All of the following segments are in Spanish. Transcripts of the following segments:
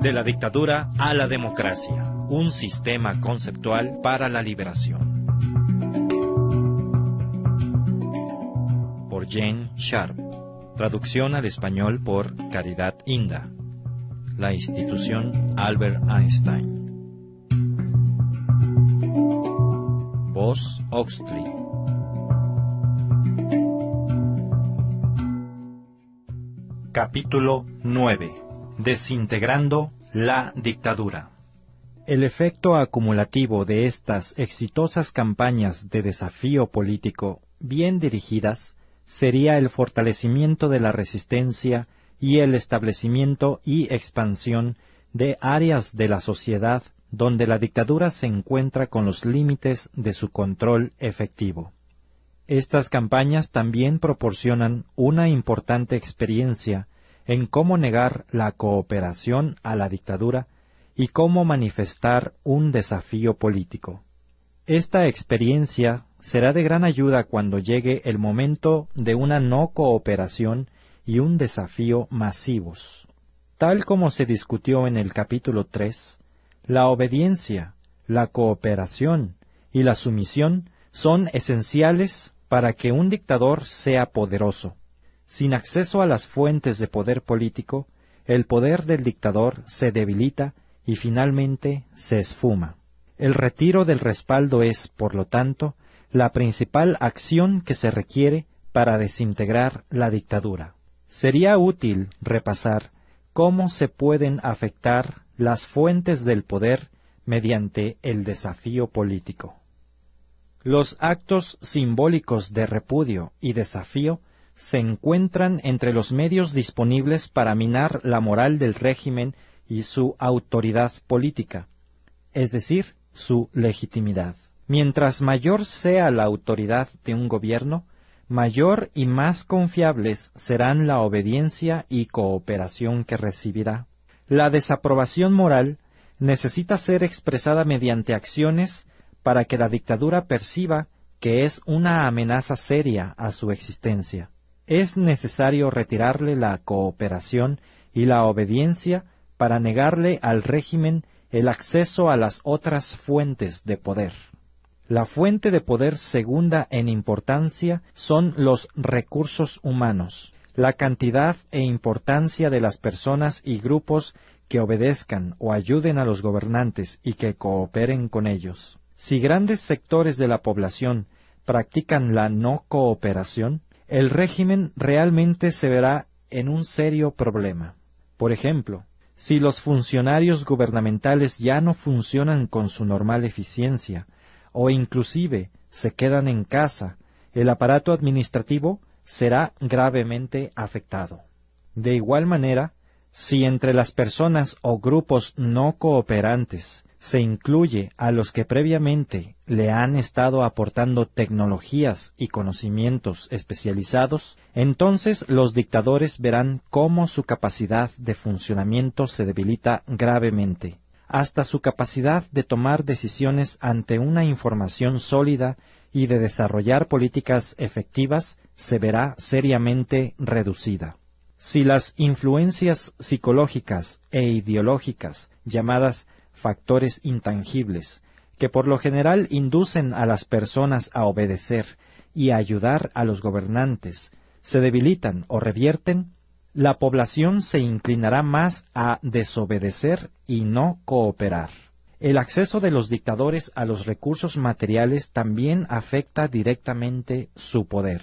De la dictadura a la democracia, un sistema conceptual para la liberación. Por Jane Sharp. Traducción al español por Caridad Inda. La institución Albert Einstein. Voz Oxley. Capítulo 9. Desintegrando la dictadura. El efecto acumulativo de estas exitosas campañas de desafío político bien dirigidas sería el fortalecimiento de la resistencia y el establecimiento y expansión de áreas de la sociedad donde la dictadura se encuentra con los límites de su control efectivo. Estas campañas también proporcionan una importante experiencia en cómo negar la cooperación a la dictadura y cómo manifestar un desafío político. Esta experiencia será de gran ayuda cuando llegue el momento de una no cooperación y un desafío masivos. Tal como se discutió en el capítulo 3, la obediencia, la cooperación y la sumisión son esenciales para que un dictador sea poderoso. Sin acceso a las fuentes de poder político, el poder del dictador se debilita y finalmente se esfuma. El retiro del respaldo es, por lo tanto, la principal acción que se requiere para desintegrar la dictadura. Sería útil repasar cómo se pueden afectar las fuentes del poder mediante el desafío político. Los actos simbólicos de repudio y desafío se encuentran entre los medios disponibles para minar la moral del régimen y su autoridad política, es decir, su legitimidad. Mientras mayor sea la autoridad de un gobierno, mayor y más confiables serán la obediencia y cooperación que recibirá. La desaprobación moral necesita ser expresada mediante acciones para que la dictadura perciba que es una amenaza seria a su existencia. Es necesario retirarle la cooperación y la obediencia para negarle al régimen el acceso a las otras fuentes de poder. La fuente de poder segunda en importancia son los recursos humanos, la cantidad e importancia de las personas y grupos que obedezcan o ayuden a los gobernantes y que cooperen con ellos. Si grandes sectores de la población practican la no cooperación, el régimen realmente se verá en un serio problema. Por ejemplo, si los funcionarios gubernamentales ya no funcionan con su normal eficiencia, o inclusive se quedan en casa, el aparato administrativo será gravemente afectado. De igual manera, si entre las personas o grupos no cooperantes se incluye a los que previamente le han estado aportando tecnologías y conocimientos especializados, entonces los dictadores verán cómo su capacidad de funcionamiento se debilita gravemente hasta su capacidad de tomar decisiones ante una información sólida y de desarrollar políticas efectivas se verá seriamente reducida. Si las influencias psicológicas e ideológicas llamadas factores intangibles, que por lo general inducen a las personas a obedecer y a ayudar a los gobernantes, se debilitan o revierten, la población se inclinará más a desobedecer y no cooperar. El acceso de los dictadores a los recursos materiales también afecta directamente su poder.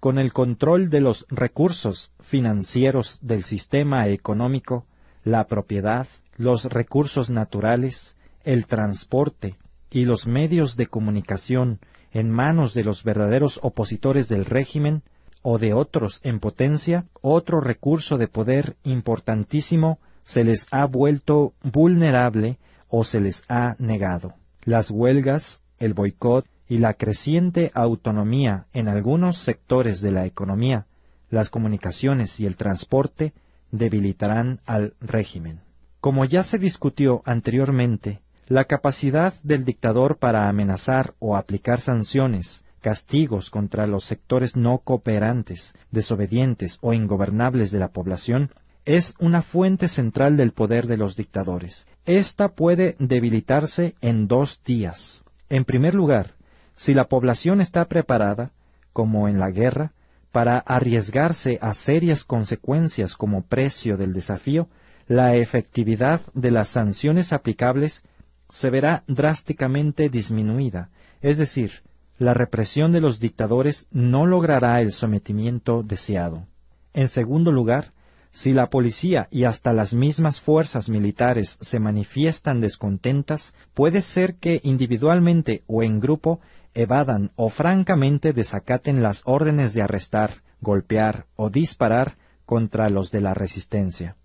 Con el control de los recursos financieros del sistema económico, la propiedad, los recursos naturales, el transporte y los medios de comunicación en manos de los verdaderos opositores del régimen, o de otros en potencia, otro recurso de poder importantísimo se les ha vuelto vulnerable o se les ha negado. Las huelgas, el boicot y la creciente autonomía en algunos sectores de la economía, las comunicaciones y el transporte debilitarán al régimen. Como ya se discutió anteriormente, la capacidad del dictador para amenazar o aplicar sanciones castigos contra los sectores no cooperantes, desobedientes o ingobernables de la población es una fuente central del poder de los dictadores. Esta puede debilitarse en dos días. En primer lugar, si la población está preparada, como en la guerra, para arriesgarse a serias consecuencias como precio del desafío, la efectividad de las sanciones aplicables se verá drásticamente disminuida, es decir, la represión de los dictadores no logrará el sometimiento deseado. En segundo lugar, si la policía y hasta las mismas fuerzas militares se manifiestan descontentas, puede ser que individualmente o en grupo evadan o francamente desacaten las órdenes de arrestar, golpear o disparar contra los de la resistencia.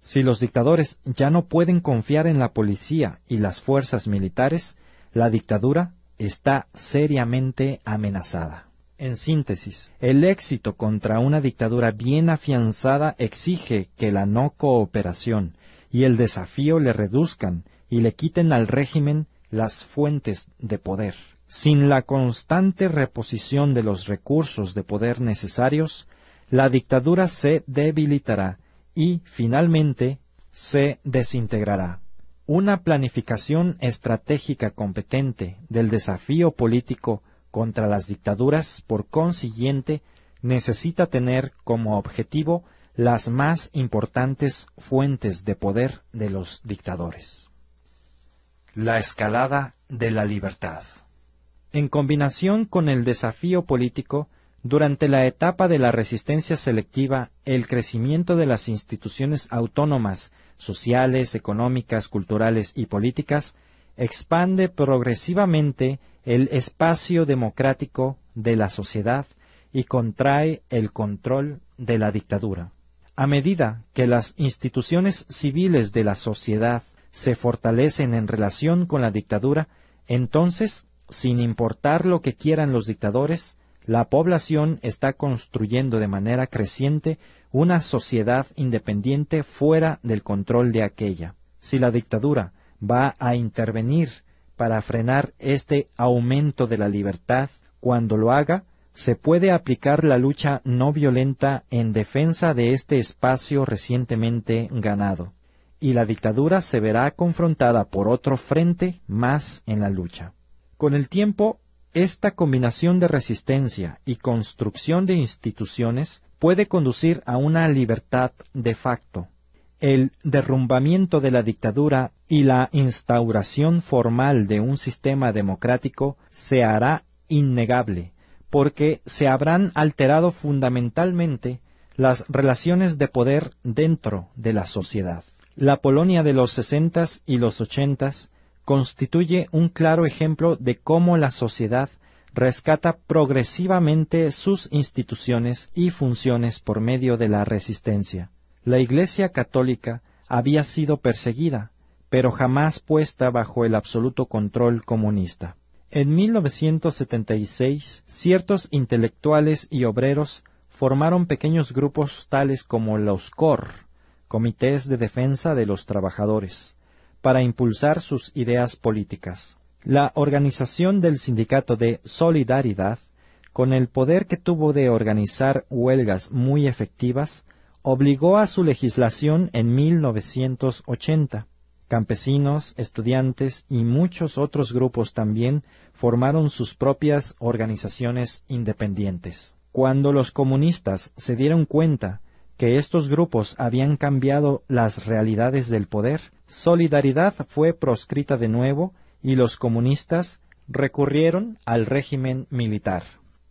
Si los dictadores ya no pueden confiar en la policía y las fuerzas militares, la dictadura está seriamente amenazada. En síntesis, el éxito contra una dictadura bien afianzada exige que la no cooperación y el desafío le reduzcan y le quiten al régimen las fuentes de poder. Sin la constante reposición de los recursos de poder necesarios, la dictadura se debilitará y, finalmente, se desintegrará. Una planificación estratégica competente del desafío político contra las dictaduras, por consiguiente, necesita tener como objetivo las más importantes fuentes de poder de los dictadores. La escalada de la libertad. En combinación con el desafío político, durante la etapa de la resistencia selectiva, el crecimiento de las instituciones autónomas, sociales, económicas, culturales y políticas expande progresivamente el espacio democrático de la sociedad y contrae el control de la dictadura. A medida que las instituciones civiles de la sociedad se fortalecen en relación con la dictadura, entonces, sin importar lo que quieran los dictadores, la población está construyendo de manera creciente una sociedad independiente fuera del control de aquella. Si la dictadura va a intervenir para frenar este aumento de la libertad. Cuando lo haga, se puede aplicar la lucha no violenta en defensa de este espacio recientemente ganado, y la dictadura se verá confrontada por otro frente más en la lucha. Con el tiempo, esta combinación de resistencia y construcción de instituciones puede conducir a una libertad de facto, el derrumbamiento de la dictadura y la instauración formal de un sistema democrático se hará innegable, porque se habrán alterado fundamentalmente las relaciones de poder dentro de la sociedad. La Polonia de los sesentas y los ochentas constituye un claro ejemplo de cómo la sociedad rescata progresivamente sus instituciones y funciones por medio de la resistencia. La Iglesia católica había sido perseguida, pero jamás puesta bajo el absoluto control comunista. En 1976, ciertos intelectuales y obreros formaron pequeños grupos tales como los COR, Comités de Defensa de los Trabajadores, para impulsar sus ideas políticas. La organización del sindicato de Solidaridad, con el poder que tuvo de organizar huelgas muy efectivas, obligó a su legislación en 1980. Campesinos, estudiantes y muchos otros grupos también formaron sus propias organizaciones independientes. Cuando los comunistas se dieron cuenta que estos grupos habían cambiado las realidades del poder, Solidaridad fue proscrita de nuevo y los comunistas recurrieron al régimen militar.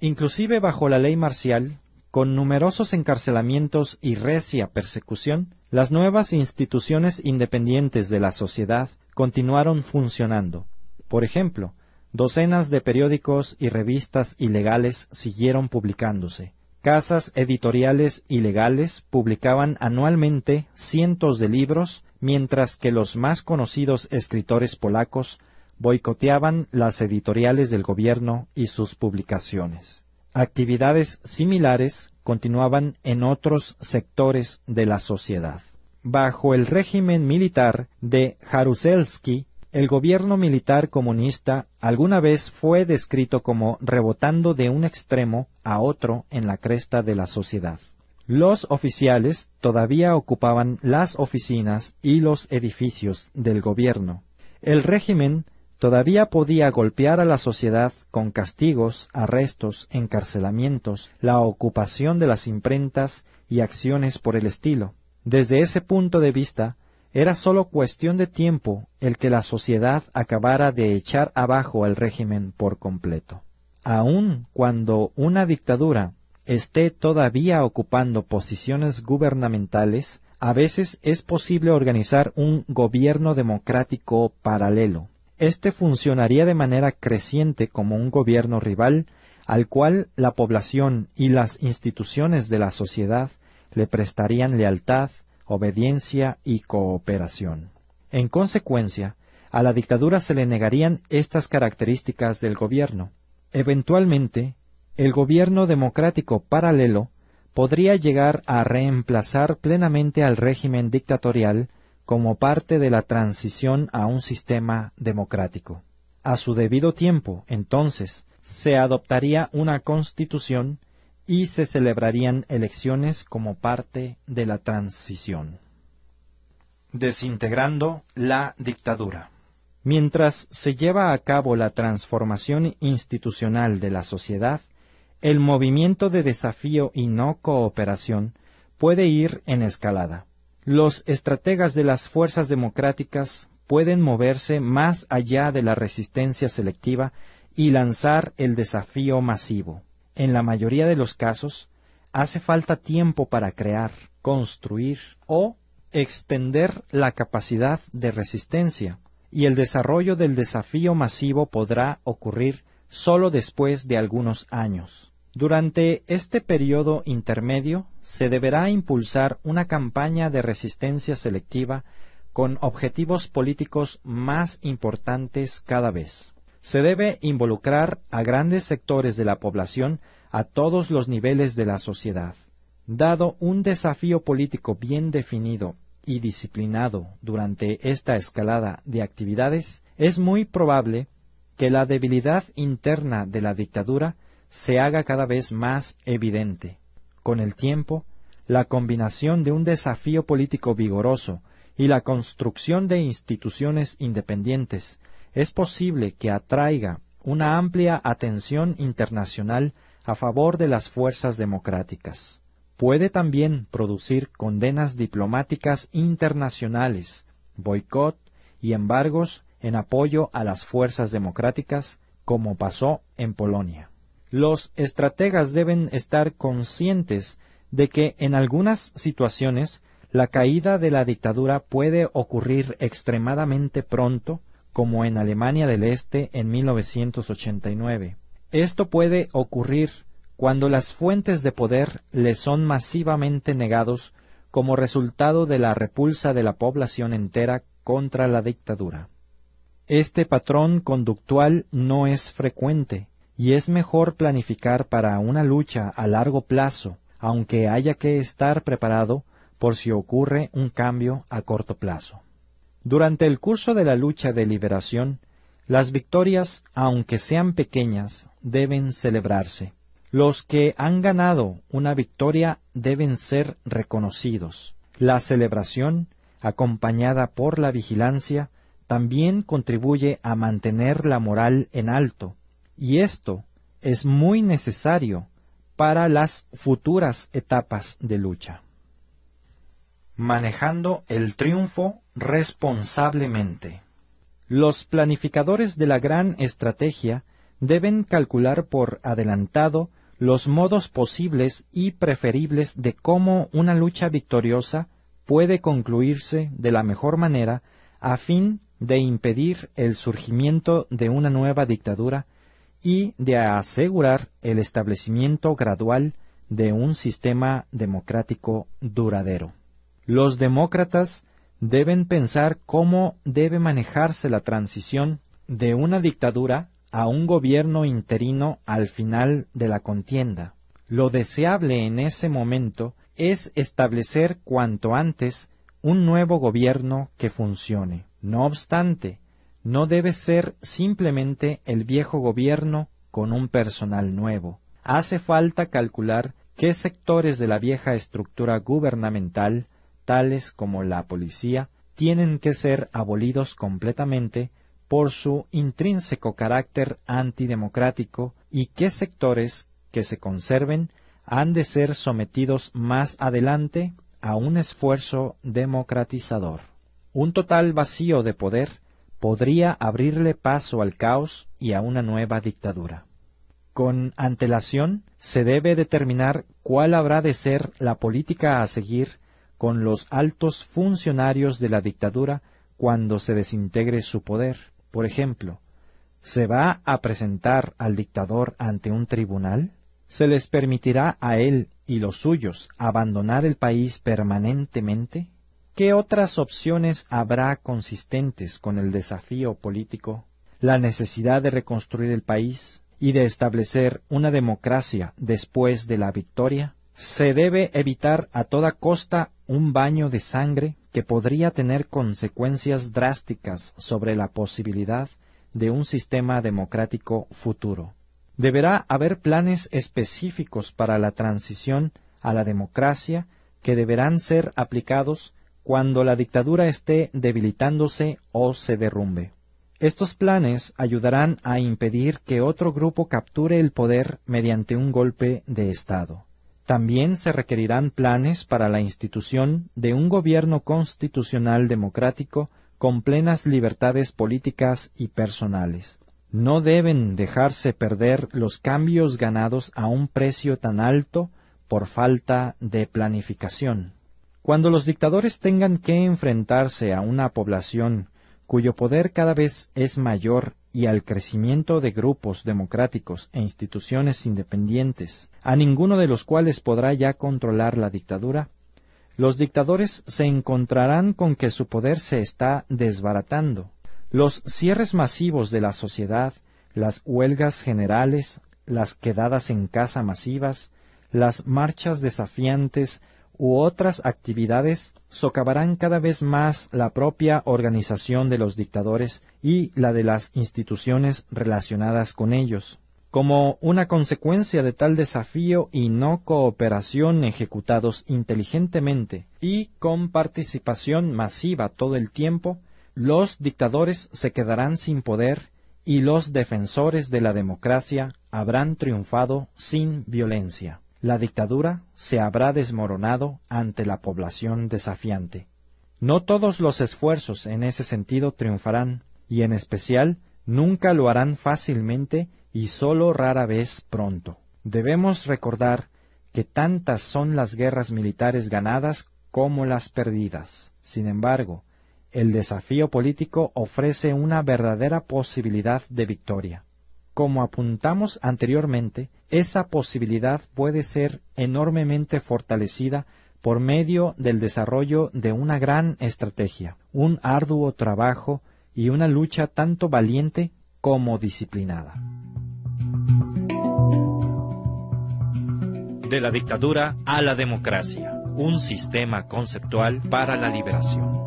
Inclusive bajo la ley marcial, con numerosos encarcelamientos y recia persecución, las nuevas instituciones independientes de la sociedad continuaron funcionando. Por ejemplo, docenas de periódicos y revistas ilegales siguieron publicándose. Casas editoriales ilegales publicaban anualmente cientos de libros, mientras que los más conocidos escritores polacos boicoteaban las editoriales del gobierno y sus publicaciones. Actividades similares continuaban en otros sectores de la sociedad. Bajo el régimen militar de Jaruzelski, el gobierno militar comunista alguna vez fue descrito como rebotando de un extremo a otro en la cresta de la sociedad. Los oficiales todavía ocupaban las oficinas y los edificios del gobierno. El régimen todavía podía golpear a la sociedad con castigos, arrestos, encarcelamientos, la ocupación de las imprentas y acciones por el estilo. Desde ese punto de vista, era sólo cuestión de tiempo el que la sociedad acabara de echar abajo al régimen por completo. Aun cuando una dictadura esté todavía ocupando posiciones gubernamentales, a veces es posible organizar un gobierno democrático paralelo. Este funcionaría de manera creciente como un gobierno rival al cual la población y las instituciones de la sociedad le prestarían lealtad, obediencia y cooperación. En consecuencia, a la dictadura se le negarían estas características del gobierno. Eventualmente, el gobierno democrático paralelo podría llegar a reemplazar plenamente al régimen dictatorial como parte de la transición a un sistema democrático. A su debido tiempo, entonces, se adoptaría una constitución y se celebrarían elecciones como parte de la transición. Desintegrando la dictadura. Mientras se lleva a cabo la transformación institucional de la sociedad, el movimiento de desafío y no cooperación puede ir en escalada. Los estrategas de las fuerzas democráticas pueden moverse más allá de la resistencia selectiva y lanzar el desafío masivo en la mayoría de los casos, hace falta tiempo para crear, construir o extender la capacidad de resistencia, y el desarrollo del desafío masivo podrá ocurrir solo después de algunos años. Durante este periodo intermedio se deberá impulsar una campaña de resistencia selectiva con objetivos políticos más importantes cada vez. Se debe involucrar a grandes sectores de la población a todos los niveles de la sociedad. Dado un desafío político bien definido y disciplinado durante esta escalada de actividades, es muy probable que la debilidad interna de la dictadura se haga cada vez más evidente. Con el tiempo, la combinación de un desafío político vigoroso y la construcción de instituciones independientes es posible que atraiga una amplia atención internacional a favor de las fuerzas democráticas. Puede también producir condenas diplomáticas internacionales, boicot y embargos en apoyo a las fuerzas democráticas, como pasó en Polonia. Los estrategas deben estar conscientes de que en algunas situaciones la caída de la dictadura puede ocurrir extremadamente pronto como en Alemania del Este en 1989. Esto puede ocurrir cuando las fuentes de poder le son masivamente negados como resultado de la repulsa de la población entera contra la dictadura. Este patrón conductual no es frecuente, y es mejor planificar para una lucha a largo plazo, aunque haya que estar preparado por si ocurre un cambio a corto plazo. Durante el curso de la lucha de liberación, las victorias, aunque sean pequeñas, deben celebrarse. Los que han ganado una victoria deben ser reconocidos. La celebración, acompañada por la vigilancia, también contribuye a mantener la moral en alto, y esto es muy necesario para las futuras etapas de lucha manejando el triunfo responsablemente. Los planificadores de la gran estrategia deben calcular por adelantado los modos posibles y preferibles de cómo una lucha victoriosa puede concluirse de la mejor manera a fin de impedir el surgimiento de una nueva dictadura y de asegurar el establecimiento gradual de un sistema democrático duradero. Los demócratas deben pensar cómo debe manejarse la transición de una dictadura a un gobierno interino al final de la contienda. Lo deseable en ese momento es establecer cuanto antes un nuevo gobierno que funcione. No obstante, no debe ser simplemente el viejo gobierno con un personal nuevo. Hace falta calcular qué sectores de la vieja estructura gubernamental, tales como la policía, tienen que ser abolidos completamente por su intrínseco carácter antidemocrático y qué sectores que se conserven han de ser sometidos más adelante a un esfuerzo democratizador. Un total vacío de poder podría abrirle paso al caos y a una nueva dictadura. Con antelación se debe determinar cuál habrá de ser la política a seguir con los altos funcionarios de la dictadura cuando se desintegre su poder. Por ejemplo, ¿se va a presentar al dictador ante un tribunal? ¿Se les permitirá a él y los suyos abandonar el país permanentemente? ¿Qué otras opciones habrá consistentes con el desafío político? La necesidad de reconstruir el país y de establecer una democracia después de la victoria. Se debe evitar a toda costa un baño de sangre que podría tener consecuencias drásticas sobre la posibilidad de un sistema democrático futuro. Deberá haber planes específicos para la transición a la democracia que deberán ser aplicados cuando la dictadura esté debilitándose o se derrumbe. Estos planes ayudarán a impedir que otro grupo capture el poder mediante un golpe de Estado. También se requerirán planes para la institución de un gobierno constitucional democrático con plenas libertades políticas y personales. No deben dejarse perder los cambios ganados a un precio tan alto por falta de planificación. Cuando los dictadores tengan que enfrentarse a una población cuyo poder cada vez es mayor y al crecimiento de grupos democráticos e instituciones independientes, a ninguno de los cuales podrá ya controlar la dictadura, los dictadores se encontrarán con que su poder se está desbaratando. Los cierres masivos de la sociedad, las huelgas generales, las quedadas en casa masivas, las marchas desafiantes u otras actividades socavarán cada vez más la propia organización de los dictadores y la de las instituciones relacionadas con ellos. Como una consecuencia de tal desafío y no cooperación ejecutados inteligentemente y con participación masiva todo el tiempo, los dictadores se quedarán sin poder y los defensores de la democracia habrán triunfado sin violencia la dictadura se habrá desmoronado ante la población desafiante. No todos los esfuerzos en ese sentido triunfarán, y en especial nunca lo harán fácilmente y sólo rara vez pronto. Debemos recordar que tantas son las guerras militares ganadas como las perdidas. Sin embargo, el desafío político ofrece una verdadera posibilidad de victoria. Como apuntamos anteriormente, esa posibilidad puede ser enormemente fortalecida por medio del desarrollo de una gran estrategia, un arduo trabajo y una lucha tanto valiente como disciplinada. De la dictadura a la democracia, un sistema conceptual para la liberación.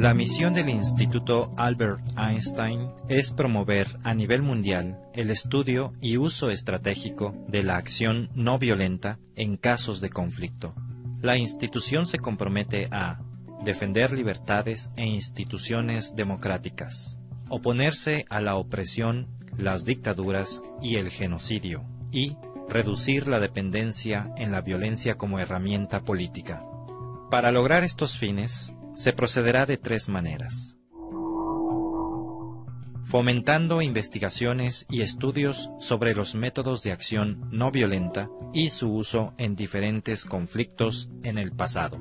La misión del Instituto Albert Einstein es promover a nivel mundial el estudio y uso estratégico de la acción no violenta en casos de conflicto. La institución se compromete a defender libertades e instituciones democráticas, oponerse a la opresión, las dictaduras y el genocidio, y reducir la dependencia en la violencia como herramienta política. Para lograr estos fines, se procederá de tres maneras. Fomentando investigaciones y estudios sobre los métodos de acción no violenta y su uso en diferentes conflictos en el pasado.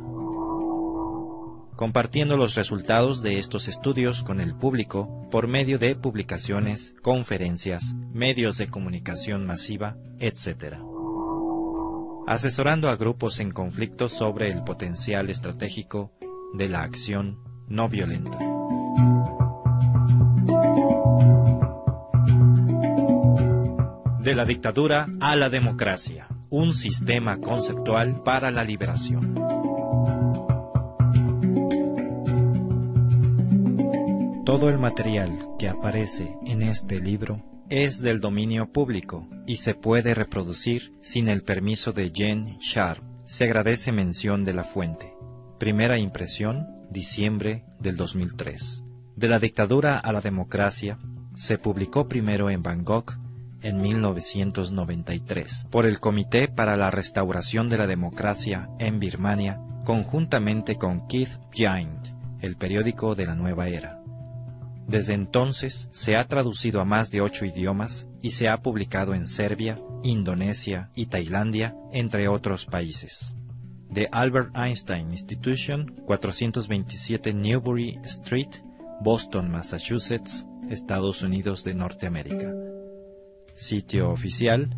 Compartiendo los resultados de estos estudios con el público por medio de publicaciones, conferencias, medios de comunicación masiva, etc asesorando a grupos en conflicto sobre el potencial estratégico de la acción no violenta. De la dictadura a la democracia, un sistema conceptual para la liberación. Todo el material que aparece en este libro es del dominio público y se puede reproducir sin el permiso de Jen Sharp. Se agradece mención de la fuente. Primera impresión, diciembre del 2003. De la dictadura a la democracia, se publicó primero en Bangkok en 1993 por el Comité para la Restauración de la Democracia en Birmania, conjuntamente con Keith Giant, el periódico de la nueva era. Desde entonces se ha traducido a más de ocho idiomas y se ha publicado en Serbia, Indonesia y Tailandia, entre otros países. The Albert Einstein Institution, 427 Newbury Street, Boston, Massachusetts, Estados Unidos de Norteamérica. Sitio oficial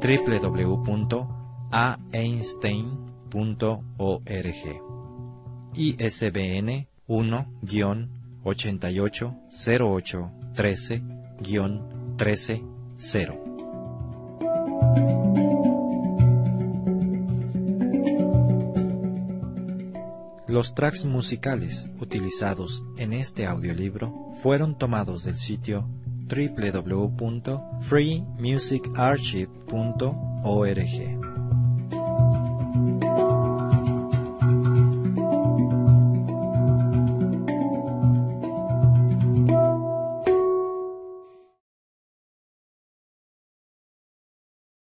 www.aeinstein.org. ISBN 1-88-08-13-13-0. Los tracks musicales utilizados en este audiolibro fueron tomados del sitio www.freemusicarchive.org.